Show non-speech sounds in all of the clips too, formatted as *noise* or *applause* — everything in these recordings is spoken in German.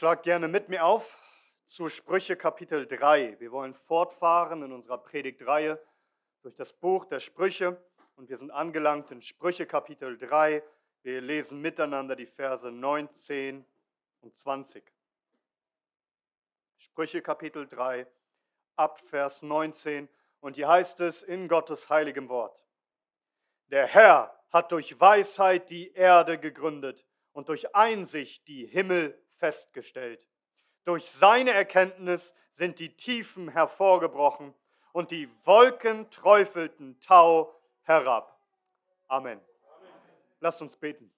Schlag gerne mit mir auf zu Sprüche Kapitel 3. Wir wollen fortfahren in unserer Predigtreihe durch das Buch der Sprüche und wir sind angelangt in Sprüche Kapitel 3. Wir lesen miteinander die Verse 19 und 20. Sprüche Kapitel 3 ab Vers 19 und hier heißt es in Gottes heiligem Wort. Der Herr hat durch Weisheit die Erde gegründet und durch Einsicht die Himmel festgestellt. Durch seine Erkenntnis sind die Tiefen hervorgebrochen und die Wolken träufelten Tau herab. Amen. Lasst uns beten.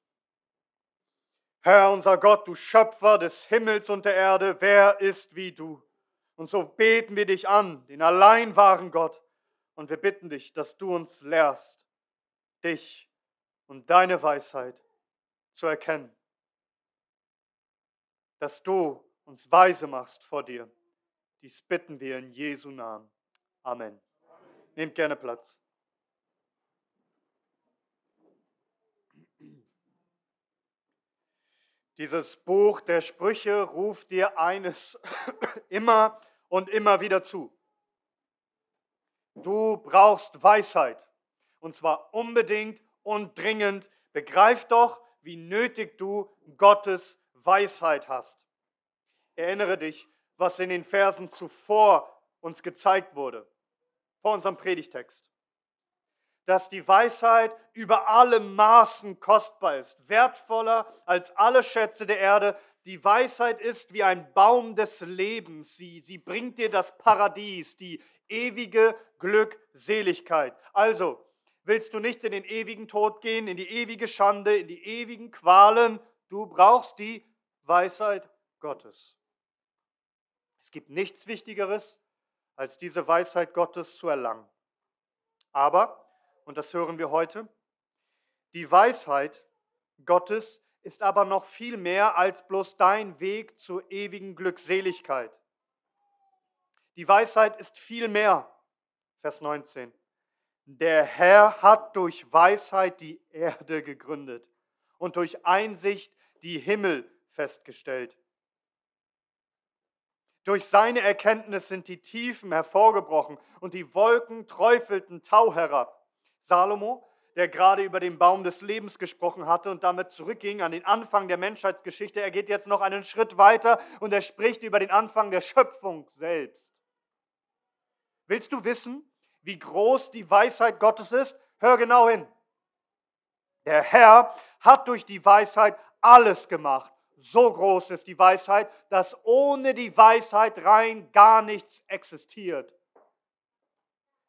Herr unser Gott, du Schöpfer des Himmels und der Erde, wer ist wie du? Und so beten wir dich an, den allein wahren Gott, und wir bitten dich, dass du uns lehrst, dich und deine Weisheit zu erkennen dass du uns weise machst vor dir. Dies bitten wir in Jesu Namen. Amen. Nehmt gerne Platz. Dieses Buch der Sprüche ruft dir eines *coughs* immer und immer wieder zu. Du brauchst Weisheit. Und zwar unbedingt und dringend. Begreif doch, wie nötig du Gottes Weisheit hast. Erinnere dich, was in den Versen zuvor uns gezeigt wurde, vor unserem Predigtext. Dass die Weisheit über alle Maßen kostbar ist, wertvoller als alle Schätze der Erde. Die Weisheit ist wie ein Baum des Lebens. Sie, sie bringt dir das Paradies, die ewige Glückseligkeit. Also, willst du nicht in den ewigen Tod gehen, in die ewige Schande, in die ewigen Qualen? Du brauchst die Weisheit Gottes. Es gibt nichts Wichtigeres, als diese Weisheit Gottes zu erlangen. Aber, und das hören wir heute, die Weisheit Gottes ist aber noch viel mehr als bloß dein Weg zur ewigen Glückseligkeit. Die Weisheit ist viel mehr. Vers 19. Der Herr hat durch Weisheit die Erde gegründet und durch Einsicht die Himmel festgestellt. Durch seine Erkenntnis sind die Tiefen hervorgebrochen und die Wolken träufelten Tau herab. Salomo, der gerade über den Baum des Lebens gesprochen hatte und damit zurückging an den Anfang der Menschheitsgeschichte, er geht jetzt noch einen Schritt weiter und er spricht über den Anfang der Schöpfung selbst. Willst du wissen, wie groß die Weisheit Gottes ist? Hör genau hin. Der Herr hat durch die Weisheit alles gemacht so groß ist die Weisheit, dass ohne die Weisheit rein gar nichts existiert.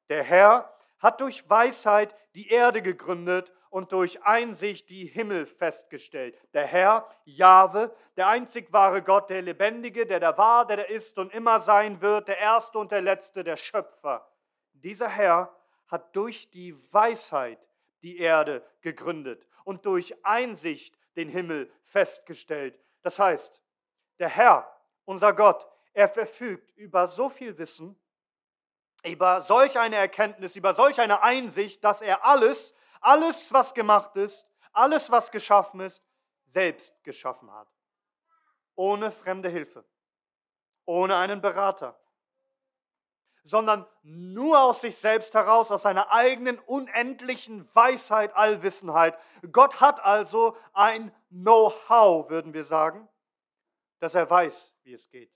Der Herr hat durch Weisheit die Erde gegründet und durch Einsicht die Himmel festgestellt. Der Herr, Jahwe, der einzig wahre Gott, der Lebendige, der da war, der da ist und immer sein wird, der Erste und der Letzte, der Schöpfer. Dieser Herr hat durch die Weisheit die Erde gegründet und durch Einsicht den Himmel festgestellt. Das heißt, der Herr, unser Gott, er verfügt über so viel Wissen, über solch eine Erkenntnis, über solch eine Einsicht, dass er alles, alles, was gemacht ist, alles, was geschaffen ist, selbst geschaffen hat. Ohne fremde Hilfe, ohne einen Berater, sondern nur aus sich selbst heraus, aus seiner eigenen unendlichen Weisheit, Allwissenheit. Gott hat also ein Know-how, würden wir sagen, dass er weiß, wie es geht.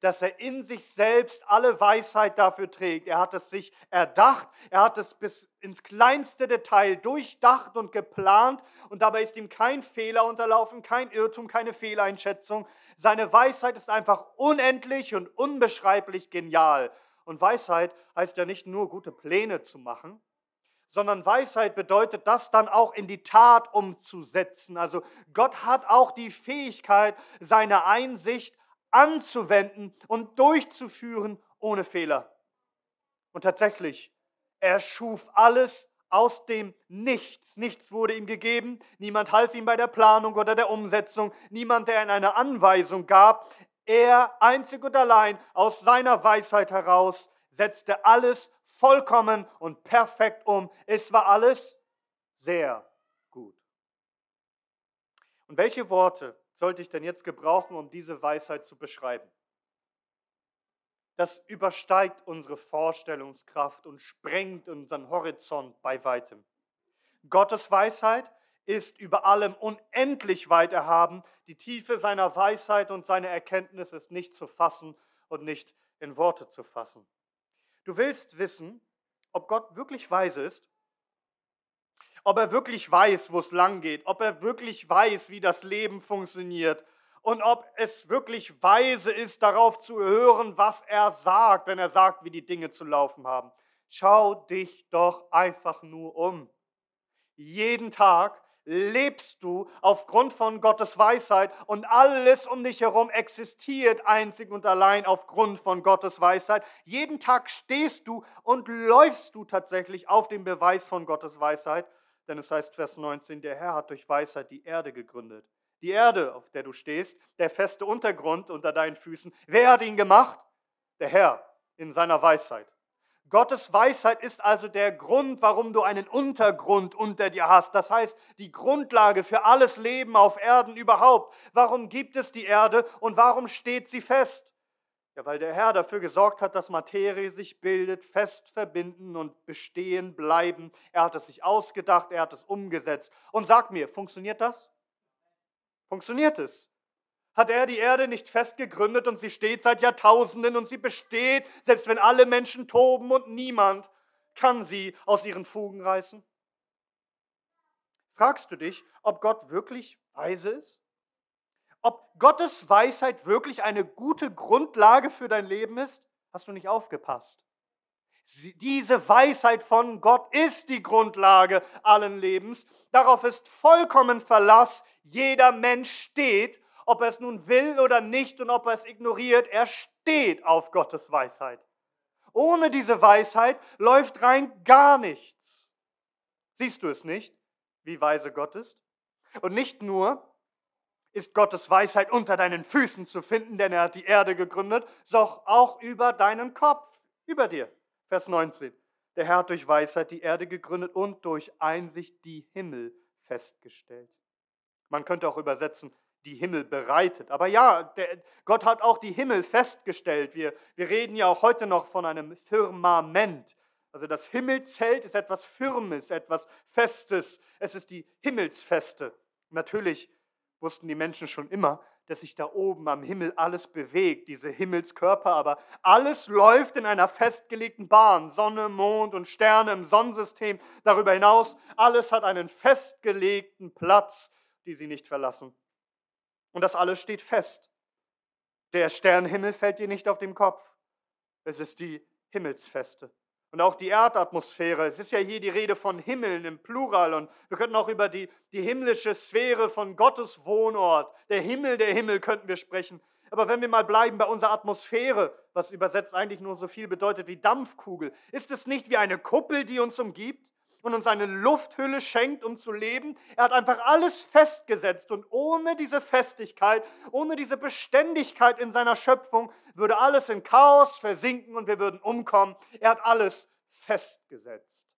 Dass er in sich selbst alle Weisheit dafür trägt. Er hat es sich erdacht, er hat es bis ins kleinste Detail durchdacht und geplant und dabei ist ihm kein Fehler unterlaufen, kein Irrtum, keine Fehleinschätzung. Seine Weisheit ist einfach unendlich und unbeschreiblich genial. Und Weisheit heißt ja nicht nur gute Pläne zu machen, sondern Weisheit bedeutet, das dann auch in die Tat umzusetzen. Also Gott hat auch die Fähigkeit, seine Einsicht anzuwenden und durchzuführen ohne Fehler. Und tatsächlich, er schuf alles aus dem Nichts. Nichts wurde ihm gegeben, niemand half ihm bei der Planung oder der Umsetzung, niemand, der ihm eine Anweisung gab. Er einzig und allein aus seiner Weisheit heraus setzte alles vollkommen und perfekt um. Es war alles sehr gut. Und welche Worte sollte ich denn jetzt gebrauchen, um diese Weisheit zu beschreiben? Das übersteigt unsere Vorstellungskraft und sprengt unseren Horizont bei weitem. Gottes Weisheit ist über allem unendlich weit erhaben. Die Tiefe seiner Weisheit und seiner Erkenntnis ist nicht zu fassen und nicht in Worte zu fassen. Du willst wissen, ob Gott wirklich weise ist, ob er wirklich weiß, wo es lang geht, ob er wirklich weiß, wie das Leben funktioniert und ob es wirklich weise ist, darauf zu hören, was er sagt, wenn er sagt, wie die Dinge zu laufen haben. Schau dich doch einfach nur um. Jeden Tag lebst du aufgrund von Gottes Weisheit und alles um dich herum existiert einzig und allein aufgrund von Gottes Weisheit. Jeden Tag stehst du und läufst du tatsächlich auf dem Beweis von Gottes Weisheit, denn es heißt Vers 19, der Herr hat durch Weisheit die Erde gegründet. Die Erde, auf der du stehst, der feste Untergrund unter deinen Füßen. Wer hat ihn gemacht? Der Herr in seiner Weisheit. Gottes Weisheit ist also der Grund, warum du einen Untergrund unter dir hast. Das heißt, die Grundlage für alles Leben auf Erden überhaupt. Warum gibt es die Erde und warum steht sie fest? Ja, weil der Herr dafür gesorgt hat, dass Materie sich bildet, fest verbinden und bestehen bleiben. Er hat es sich ausgedacht, er hat es umgesetzt. Und sag mir, funktioniert das? Funktioniert es? Hat er die Erde nicht fest gegründet und sie steht seit Jahrtausenden und sie besteht, selbst wenn alle Menschen toben und niemand kann sie aus ihren Fugen reißen? Fragst du dich, ob Gott wirklich weise ist? Ob Gottes Weisheit wirklich eine gute Grundlage für dein Leben ist? Hast du nicht aufgepasst? Diese Weisheit von Gott ist die Grundlage allen Lebens. Darauf ist vollkommen Verlass. Jeder Mensch steht ob er es nun will oder nicht und ob er es ignoriert, er steht auf Gottes Weisheit. Ohne diese Weisheit läuft rein gar nichts. Siehst du es nicht, wie weise Gott ist? Und nicht nur ist Gottes Weisheit unter deinen Füßen zu finden, denn er hat die Erde gegründet, sondern auch über deinen Kopf, über dir. Vers 19. Der Herr hat durch Weisheit die Erde gegründet und durch Einsicht die Himmel festgestellt. Man könnte auch übersetzen, die Himmel bereitet. Aber ja, der, Gott hat auch die Himmel festgestellt. Wir, wir reden ja auch heute noch von einem Firmament. Also das Himmelzelt ist etwas Firmes, etwas Festes. Es ist die Himmelsfeste. Natürlich wussten die Menschen schon immer, dass sich da oben am Himmel alles bewegt, diese Himmelskörper, aber alles läuft in einer festgelegten Bahn. Sonne, Mond und Sterne im Sonnensystem. Darüber hinaus, alles hat einen festgelegten Platz, die sie nicht verlassen. Und das alles steht fest. Der Sternenhimmel fällt dir nicht auf den Kopf. Es ist die Himmelsfeste. Und auch die Erdatmosphäre. Es ist ja hier die Rede von Himmeln im Plural. Und wir könnten auch über die, die himmlische Sphäre von Gottes Wohnort, der Himmel der Himmel könnten wir sprechen. Aber wenn wir mal bleiben bei unserer Atmosphäre, was übersetzt eigentlich nur so viel bedeutet wie Dampfkugel, ist es nicht wie eine Kuppel, die uns umgibt? Und uns eine Lufthülle schenkt, um zu leben. Er hat einfach alles festgesetzt und ohne diese Festigkeit, ohne diese Beständigkeit in seiner Schöpfung würde alles in Chaos versinken und wir würden umkommen. Er hat alles festgesetzt.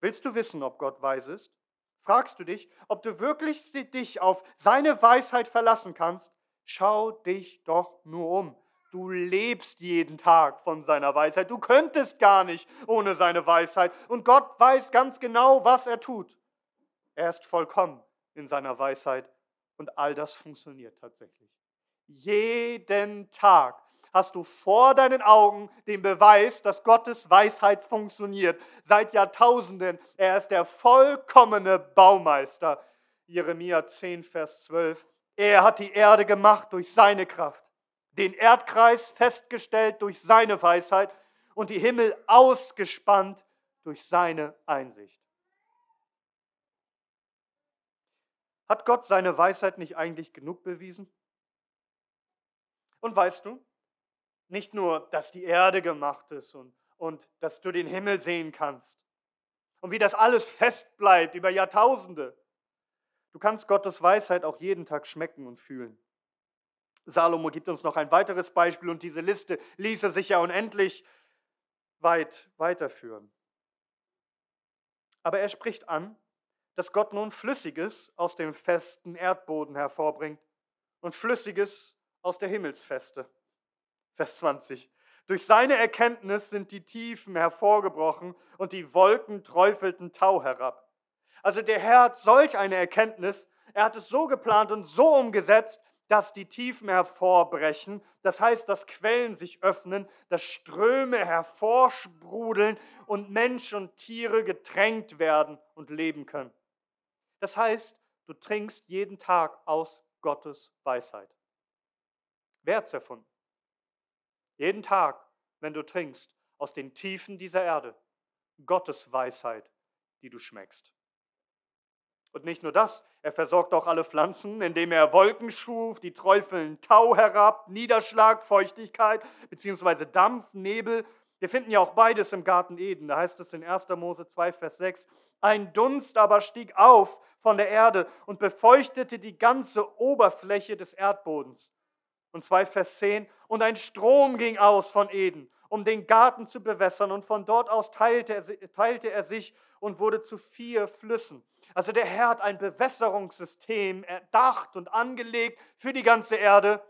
Willst du wissen, ob Gott weise ist? Fragst du dich, ob du wirklich dich auf seine Weisheit verlassen kannst? Schau dich doch nur um. Du lebst jeden Tag von seiner Weisheit. Du könntest gar nicht ohne seine Weisheit. Und Gott weiß ganz genau, was er tut. Er ist vollkommen in seiner Weisheit und all das funktioniert tatsächlich. Jeden Tag hast du vor deinen Augen den Beweis, dass Gottes Weisheit funktioniert. Seit Jahrtausenden. Er ist der vollkommene Baumeister. Jeremia 10, Vers 12. Er hat die Erde gemacht durch seine Kraft den Erdkreis festgestellt durch seine Weisheit und die Himmel ausgespannt durch seine Einsicht. Hat Gott seine Weisheit nicht eigentlich genug bewiesen? Und weißt du, nicht nur, dass die Erde gemacht ist und, und dass du den Himmel sehen kannst und wie das alles fest bleibt über Jahrtausende. Du kannst Gottes Weisheit auch jeden Tag schmecken und fühlen. Salomo gibt uns noch ein weiteres Beispiel und diese Liste ließe sich ja unendlich weit weiterführen. Aber er spricht an, dass Gott nun Flüssiges aus dem festen Erdboden hervorbringt und Flüssiges aus der Himmelsfeste. Vers 20. Durch seine Erkenntnis sind die Tiefen hervorgebrochen und die Wolken träufelten Tau herab. Also der Herr hat solch eine Erkenntnis, er hat es so geplant und so umgesetzt, dass die Tiefen hervorbrechen. Das heißt, dass Quellen sich öffnen, dass Ströme hervorsprudeln und Mensch und Tiere getränkt werden und leben können. Das heißt, du trinkst jeden Tag aus Gottes Weisheit. Wer hat es erfunden? Jeden Tag, wenn du trinkst aus den Tiefen dieser Erde, Gottes Weisheit, die du schmeckst. Und nicht nur das, er versorgt auch alle Pflanzen, indem er Wolken schuf, die träufeln Tau herab, Niederschlag, Feuchtigkeit, beziehungsweise Dampf, Nebel. Wir finden ja auch beides im Garten Eden. Da heißt es in 1. Mose 2, Vers 6, ein Dunst aber stieg auf von der Erde und befeuchtete die ganze Oberfläche des Erdbodens. Und 2 Vers 10, und ein Strom ging aus von Eden, um den Garten zu bewässern, und von dort aus teilte er, teilte er sich und wurde zu vier Flüssen. Also der Herr hat ein Bewässerungssystem erdacht und angelegt für die ganze Erde.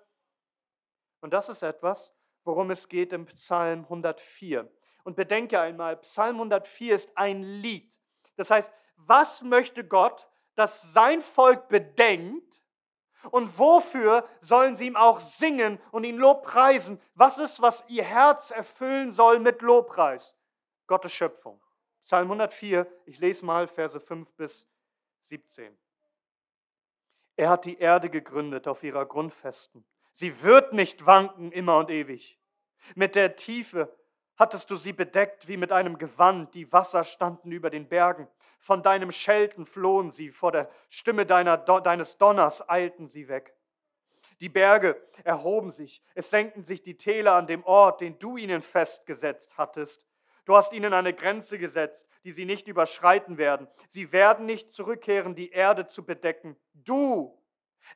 Und das ist etwas, worum es geht im Psalm 104. Und bedenke einmal, Psalm 104 ist ein Lied. Das heißt, was möchte Gott, dass sein Volk bedenkt, und wofür sollen sie ihm auch singen und ihn Lobpreisen? Was ist, was ihr Herz erfüllen soll mit Lobpreis? Gottes Schöpfung. Psalm 104, ich lese mal Verse 5 bis 17. Er hat die Erde gegründet auf ihrer Grundfesten. Sie wird nicht wanken immer und ewig. Mit der Tiefe hattest du sie bedeckt wie mit einem Gewand, die Wasser standen über den Bergen. Von deinem Schelten flohen sie, vor der Stimme deiner, deines Donners eilten sie weg. Die Berge erhoben sich, es senkten sich die Täler an dem Ort, den du ihnen festgesetzt hattest. Du hast ihnen eine Grenze gesetzt, die sie nicht überschreiten werden. Sie werden nicht zurückkehren, die Erde zu bedecken. Du,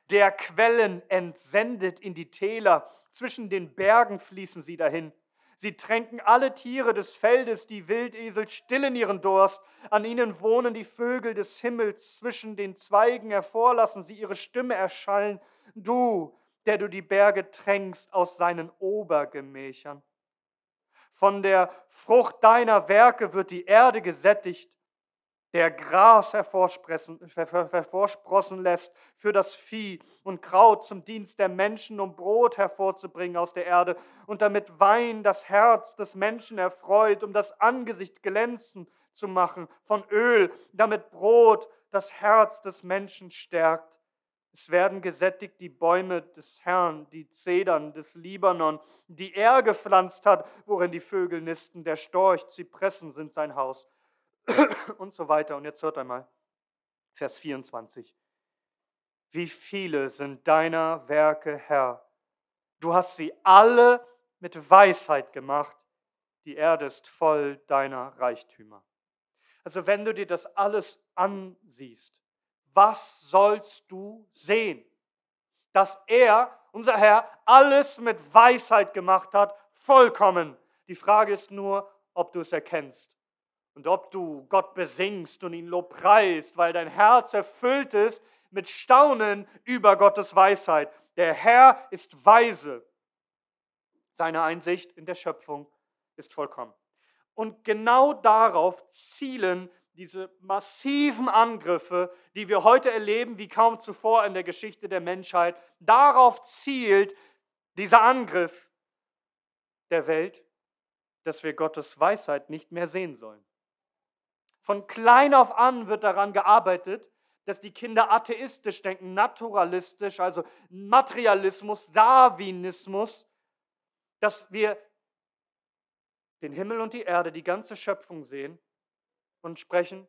der Quellen entsendet in die Täler, zwischen den Bergen fließen sie dahin. Sie tränken alle Tiere des Feldes, die Wildesel stillen ihren Durst. An ihnen wohnen die Vögel des Himmels. Zwischen den Zweigen hervorlassen sie ihre Stimme erschallen. Du, der du die Berge tränkst aus seinen Obergemächern. Von der Frucht deiner Werke wird die Erde gesättigt der Gras hervorsprossen lässt für das Vieh und Kraut zum Dienst der Menschen, um Brot hervorzubringen aus der Erde und damit Wein das Herz des Menschen erfreut, um das Angesicht glänzen zu machen von Öl, damit Brot das Herz des Menschen stärkt. Es werden gesättigt die Bäume des Herrn, die Zedern des Libanon, die er gepflanzt hat, worin die Vögel nisten. Der Storch, Zypressen sind sein Haus *clears throat* und so weiter. Und jetzt hört einmal, Vers 24. Wie viele sind deiner Werke Herr? Du hast sie alle mit Weisheit gemacht. Die Erde ist voll deiner Reichtümer. Also wenn du dir das alles ansiehst, was sollst du sehen? Dass er, unser Herr, alles mit Weisheit gemacht hat, vollkommen. Die Frage ist nur, ob du es erkennst und ob du Gott besingst und ihn lobpreist, weil dein Herz erfüllt ist mit Staunen über Gottes Weisheit. Der Herr ist weise. Seine Einsicht in der Schöpfung ist vollkommen. Und genau darauf zielen diese massiven Angriffe, die wir heute erleben, wie kaum zuvor in der Geschichte der Menschheit. Darauf zielt dieser Angriff der Welt, dass wir Gottes Weisheit nicht mehr sehen sollen. Von klein auf an wird daran gearbeitet, dass die Kinder atheistisch denken, naturalistisch, also Materialismus, Darwinismus, dass wir den Himmel und die Erde, die ganze Schöpfung sehen und sprechen,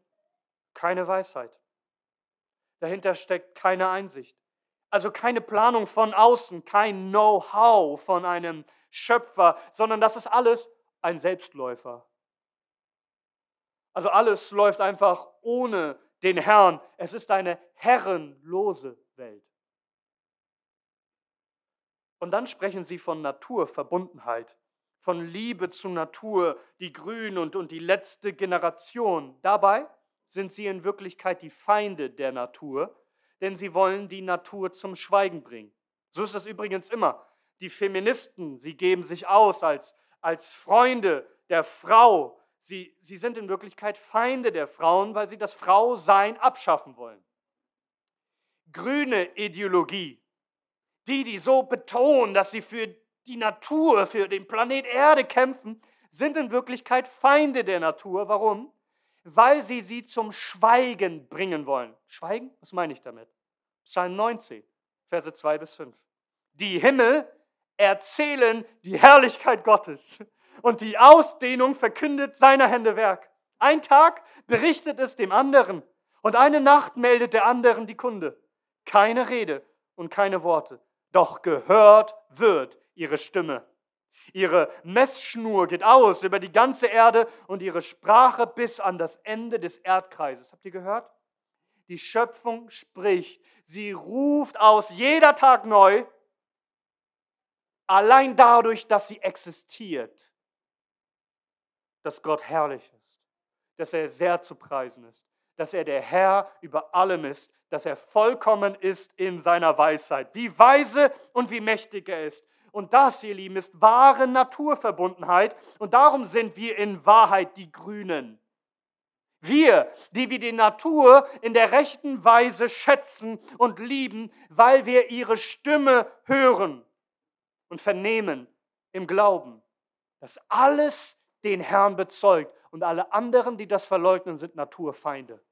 keine Weisheit. Dahinter steckt keine Einsicht. Also keine Planung von außen, kein Know-how von einem Schöpfer, sondern das ist alles ein Selbstläufer. Also alles läuft einfach ohne den Herrn. Es ist eine herrenlose Welt. Und dann sprechen sie von Naturverbundenheit, von Liebe zur Natur, die Grün und, und die letzte Generation. Dabei sind sie in Wirklichkeit die Feinde der Natur, denn sie wollen die Natur zum Schweigen bringen. So ist es übrigens immer. Die Feministen, sie geben sich aus als, als Freunde der Frau. Sie, sie sind in Wirklichkeit Feinde der Frauen, weil sie das Frausein abschaffen wollen. Grüne Ideologie, die, die so betonen, dass sie für die Natur, für den Planet Erde kämpfen, sind in Wirklichkeit Feinde der Natur. Warum? Weil sie sie zum Schweigen bringen wollen. Schweigen? Was meine ich damit? Psalm 19, Verse 2 bis 5. Die Himmel erzählen die Herrlichkeit Gottes und die Ausdehnung verkündet seiner Hände Werk. Ein Tag berichtet es dem anderen und eine Nacht meldet der anderen die Kunde. Keine Rede und keine Worte, doch gehört wird ihre Stimme. Ihre Messschnur geht aus über die ganze Erde und ihre Sprache bis an das Ende des Erdkreises. Habt ihr gehört? Die Schöpfung spricht. Sie ruft aus jeder Tag neu, allein dadurch, dass sie existiert, dass Gott herrlich ist, dass er sehr zu preisen ist, dass er der Herr über allem ist, dass er vollkommen ist in seiner Weisheit, wie weise und wie mächtig er ist. Und das, ihr Lieben, ist wahre Naturverbundenheit. Und darum sind wir in Wahrheit die Grünen. Wir, die wir die Natur in der rechten Weise schätzen und lieben, weil wir ihre Stimme hören und vernehmen im Glauben, dass alles den Herrn bezeugt und alle anderen, die das verleugnen, sind Naturfeinde.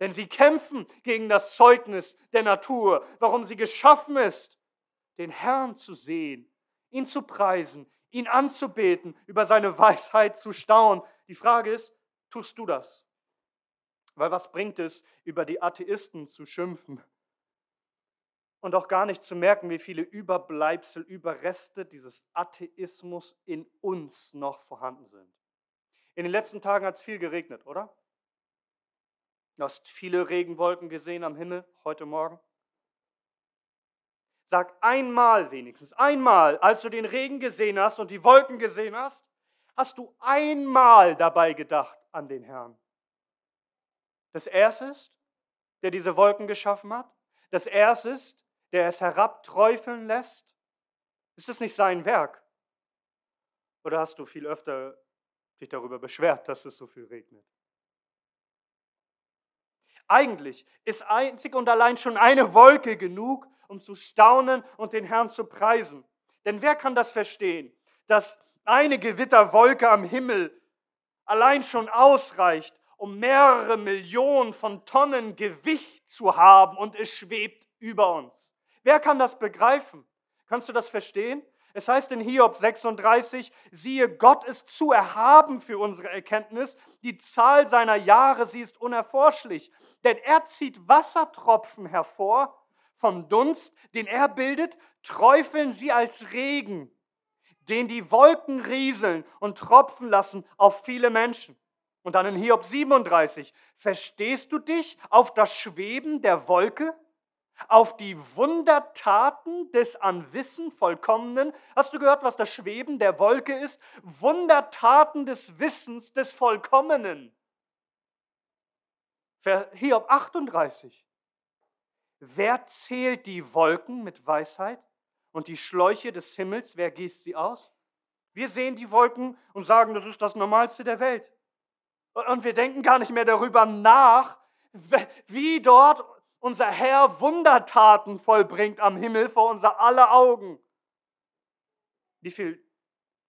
Denn sie kämpfen gegen das Zeugnis der Natur, warum sie geschaffen ist den Herrn zu sehen, ihn zu preisen, ihn anzubeten, über seine Weisheit zu staunen. Die Frage ist, tust du das? Weil was bringt es, über die Atheisten zu schimpfen und auch gar nicht zu merken, wie viele Überbleibsel, Überreste dieses Atheismus in uns noch vorhanden sind? In den letzten Tagen hat es viel geregnet, oder? Du hast viele Regenwolken gesehen am Himmel heute Morgen. Sag einmal wenigstens, einmal, als du den Regen gesehen hast und die Wolken gesehen hast, hast du einmal dabei gedacht an den Herrn. Dass er es ist, der diese Wolken geschaffen hat, dass er es ist, der es herabträufeln lässt. Ist es nicht sein Werk? Oder hast du viel öfter dich darüber beschwert, dass es so viel regnet? Eigentlich ist einzig und allein schon eine Wolke genug, um zu staunen und den Herrn zu preisen. Denn wer kann das verstehen, dass eine Gewitterwolke am Himmel allein schon ausreicht, um mehrere Millionen von Tonnen Gewicht zu haben und es schwebt über uns? Wer kann das begreifen? Kannst du das verstehen? Es heißt in Hiob 36, siehe, Gott ist zu erhaben für unsere Erkenntnis, die Zahl seiner Jahre, sie ist unerforschlich. Denn er zieht Wassertropfen hervor vom Dunst, den er bildet, träufeln sie als Regen, den die Wolken rieseln und tropfen lassen auf viele Menschen. Und dann in Hiob 37, verstehst du dich auf das Schweben der Wolke? Auf die Wundertaten des an Wissen Vollkommenen? Hast du gehört, was das Schweben der Wolke ist? Wundertaten des Wissens des Vollkommenen. Hiob 38. Wer zählt die Wolken mit Weisheit und die Schläuche des Himmels, wer gießt sie aus? Wir sehen die Wolken und sagen, das ist das Normalste der Welt. Und wir denken gar nicht mehr darüber nach, wie dort unser Herr Wundertaten vollbringt am Himmel vor unser aller Augen. Wie viele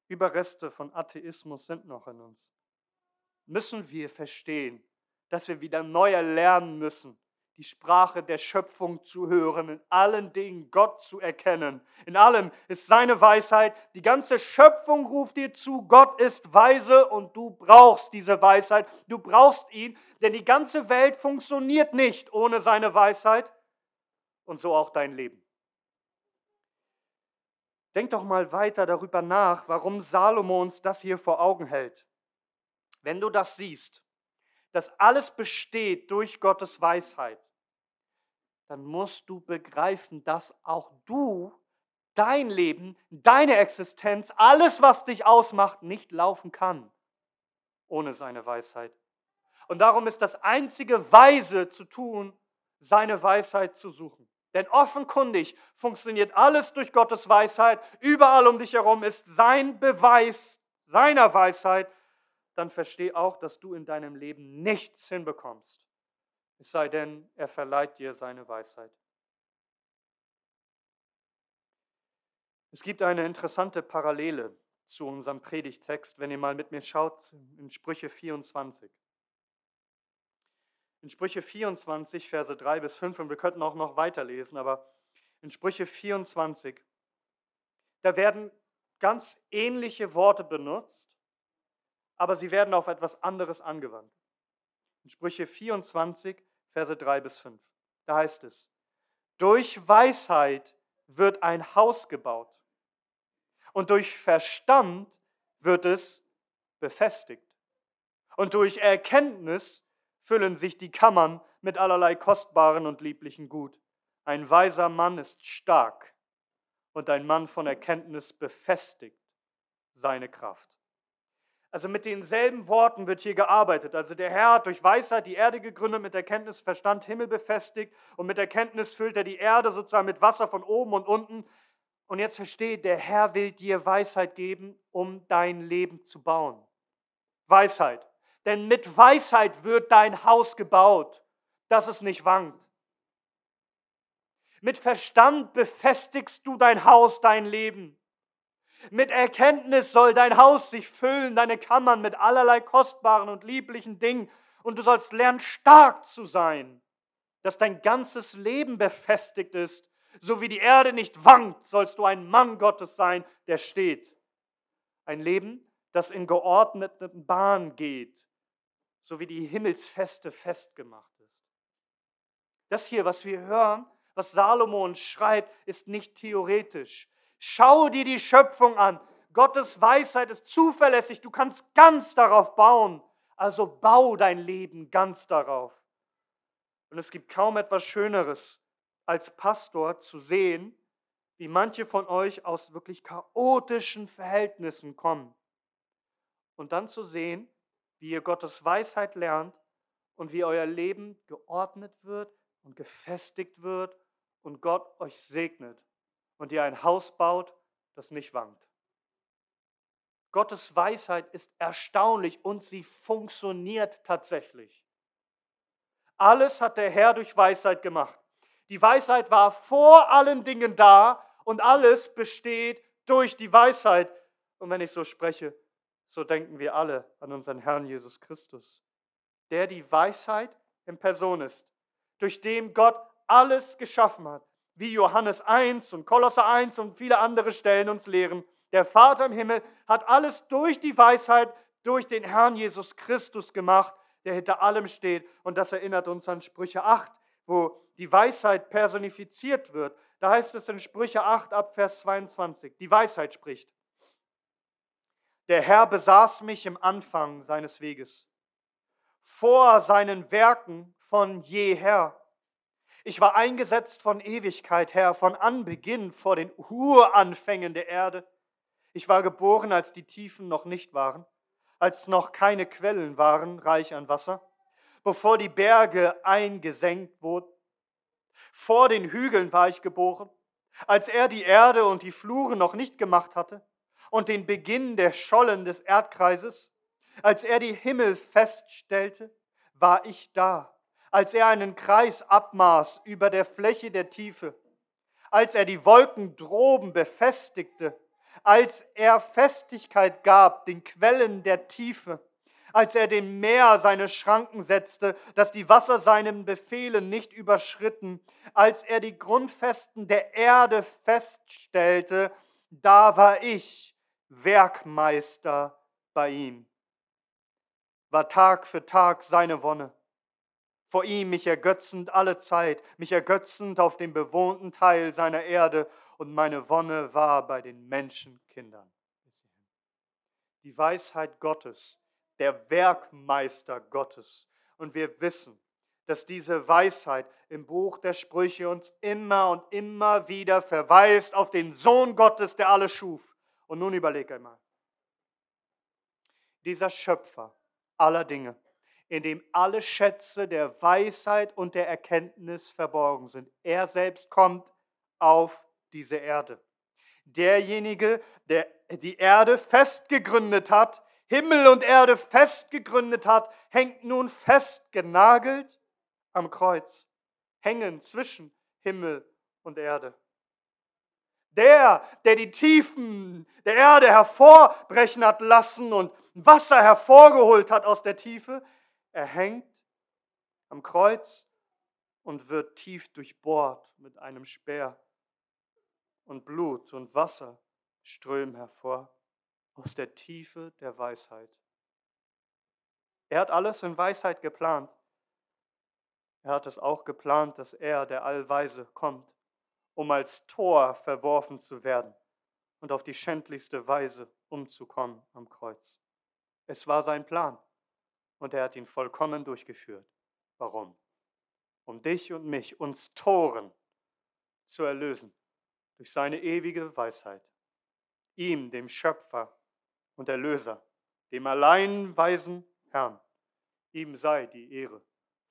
Überreste von Atheismus sind noch in uns? Müssen wir verstehen, dass wir wieder neu lernen müssen, die Sprache der Schöpfung zu hören, in allen Dingen Gott zu erkennen. In allem ist seine Weisheit. Die ganze Schöpfung ruft dir zu, Gott ist weise und du brauchst diese Weisheit. Du brauchst ihn, denn die ganze Welt funktioniert nicht ohne seine Weisheit und so auch dein Leben. Denk doch mal weiter darüber nach, warum Salomo uns das hier vor Augen hält. Wenn du das siehst, dass alles besteht durch Gottes Weisheit, dann musst du begreifen, dass auch du, dein Leben, deine Existenz, alles, was dich ausmacht, nicht laufen kann ohne seine Weisheit. Und darum ist das einzige Weise zu tun, seine Weisheit zu suchen. Denn offenkundig funktioniert alles durch Gottes Weisheit. Überall um dich herum ist sein Beweis seiner Weisheit. Dann versteh auch, dass du in deinem Leben nichts hinbekommst. Es sei denn, er verleiht dir seine Weisheit. Es gibt eine interessante Parallele zu unserem Predigtext, wenn ihr mal mit mir schaut in Sprüche 24. In Sprüche 24, Verse 3 bis 5, und wir könnten auch noch weiterlesen, aber in Sprüche 24, da werden ganz ähnliche Worte benutzt, aber sie werden auf etwas anderes angewandt. In Sprüche 24, Verse 3 bis 5, da heißt es, durch Weisheit wird ein Haus gebaut und durch Verstand wird es befestigt. Und durch Erkenntnis füllen sich die Kammern mit allerlei kostbaren und lieblichen Gut. Ein weiser Mann ist stark und ein Mann von Erkenntnis befestigt seine Kraft. Also mit denselben Worten wird hier gearbeitet. Also der Herr hat durch Weisheit die Erde gegründet, mit Erkenntnis Verstand Himmel befestigt und mit Erkenntnis füllt er die Erde sozusagen mit Wasser von oben und unten. Und jetzt verstehe, der Herr will dir Weisheit geben, um dein Leben zu bauen. Weisheit. Denn mit Weisheit wird dein Haus gebaut, dass es nicht wankt. Mit Verstand befestigst du dein Haus, dein Leben. Mit Erkenntnis soll dein Haus sich füllen, deine Kammern mit allerlei kostbaren und lieblichen Dingen. Und du sollst lernen, stark zu sein, dass dein ganzes Leben befestigt ist so wie die Erde nicht wankt, sollst du ein Mann Gottes sein, der steht. Ein Leben, das in geordneten Bahnen geht, so wie die Himmelsfeste festgemacht ist. Das hier, was wir hören, was Salomon schreibt, ist nicht theoretisch. Schau dir die Schöpfung an. Gottes Weisheit ist zuverlässig. Du kannst ganz darauf bauen. Also bau dein Leben ganz darauf. Und es gibt kaum etwas Schöneres, als Pastor zu sehen, wie manche von euch aus wirklich chaotischen Verhältnissen kommen. Und dann zu sehen, wie ihr Gottes Weisheit lernt und wie euer Leben geordnet wird und gefestigt wird und Gott euch segnet und ihr ein Haus baut, das nicht wankt. Gottes Weisheit ist erstaunlich und sie funktioniert tatsächlich. Alles hat der Herr durch Weisheit gemacht. Die Weisheit war vor allen Dingen da und alles besteht durch die Weisheit. Und wenn ich so spreche, so denken wir alle an unseren Herrn Jesus Christus, der die Weisheit in Person ist, durch den Gott alles geschaffen hat, wie Johannes 1 und Kolosser 1 und viele andere Stellen uns lehren. Der Vater im Himmel hat alles durch die Weisheit, durch den Herrn Jesus Christus gemacht, der hinter allem steht. Und das erinnert uns an Sprüche 8, wo die Weisheit personifiziert wird. Da heißt es in Sprüche 8 ab Vers 22, die Weisheit spricht. Der Herr besaß mich im Anfang seines Weges, vor seinen Werken von jeher. Ich war eingesetzt von Ewigkeit her, von Anbeginn vor den Uranfängen der Erde. Ich war geboren, als die Tiefen noch nicht waren, als noch keine Quellen waren, reich an Wasser, bevor die Berge eingesenkt wurden vor den Hügeln war ich geboren, als er die Erde und die Fluren noch nicht gemacht hatte und den Beginn der Schollen des Erdkreises, als er die Himmel feststellte, war ich da, als er einen Kreis abmaß über der Fläche der Tiefe, als er die Wolken droben befestigte, als er Festigkeit gab den Quellen der Tiefe, als er dem Meer seine Schranken setzte, dass die Wasser seinen Befehlen nicht überschritten, als er die Grundfesten der Erde feststellte, da war ich Werkmeister bei ihm. War Tag für Tag seine Wonne. Vor ihm mich ergötzend alle Zeit, mich ergötzend auf dem bewohnten Teil seiner Erde, und meine Wonne war bei den Menschenkindern. Die Weisheit Gottes der Werkmeister Gottes. Und wir wissen, dass diese Weisheit im Buch der Sprüche uns immer und immer wieder verweist auf den Sohn Gottes, der alles schuf. Und nun überleg einmal. Dieser Schöpfer aller Dinge, in dem alle Schätze der Weisheit und der Erkenntnis verborgen sind. Er selbst kommt auf diese Erde. Derjenige, der die Erde festgegründet hat, Himmel und Erde festgegründet hat, hängt nun festgenagelt am Kreuz, hängen zwischen Himmel und Erde. Der, der die Tiefen der Erde hervorbrechen hat lassen und Wasser hervorgeholt hat aus der Tiefe, er hängt am Kreuz und wird tief durchbohrt mit einem Speer. Und Blut und Wasser strömen hervor aus der Tiefe der Weisheit. Er hat alles in Weisheit geplant. Er hat es auch geplant, dass er, der Allweise, kommt, um als Tor verworfen zu werden und auf die schändlichste Weise umzukommen am Kreuz. Es war sein Plan und er hat ihn vollkommen durchgeführt. Warum? Um dich und mich, uns Toren, zu erlösen durch seine ewige Weisheit. Ihm, dem Schöpfer und Erlöser, dem allein weisen Herrn, ihm sei die Ehre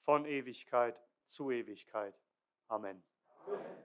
von Ewigkeit zu Ewigkeit. Amen. Amen.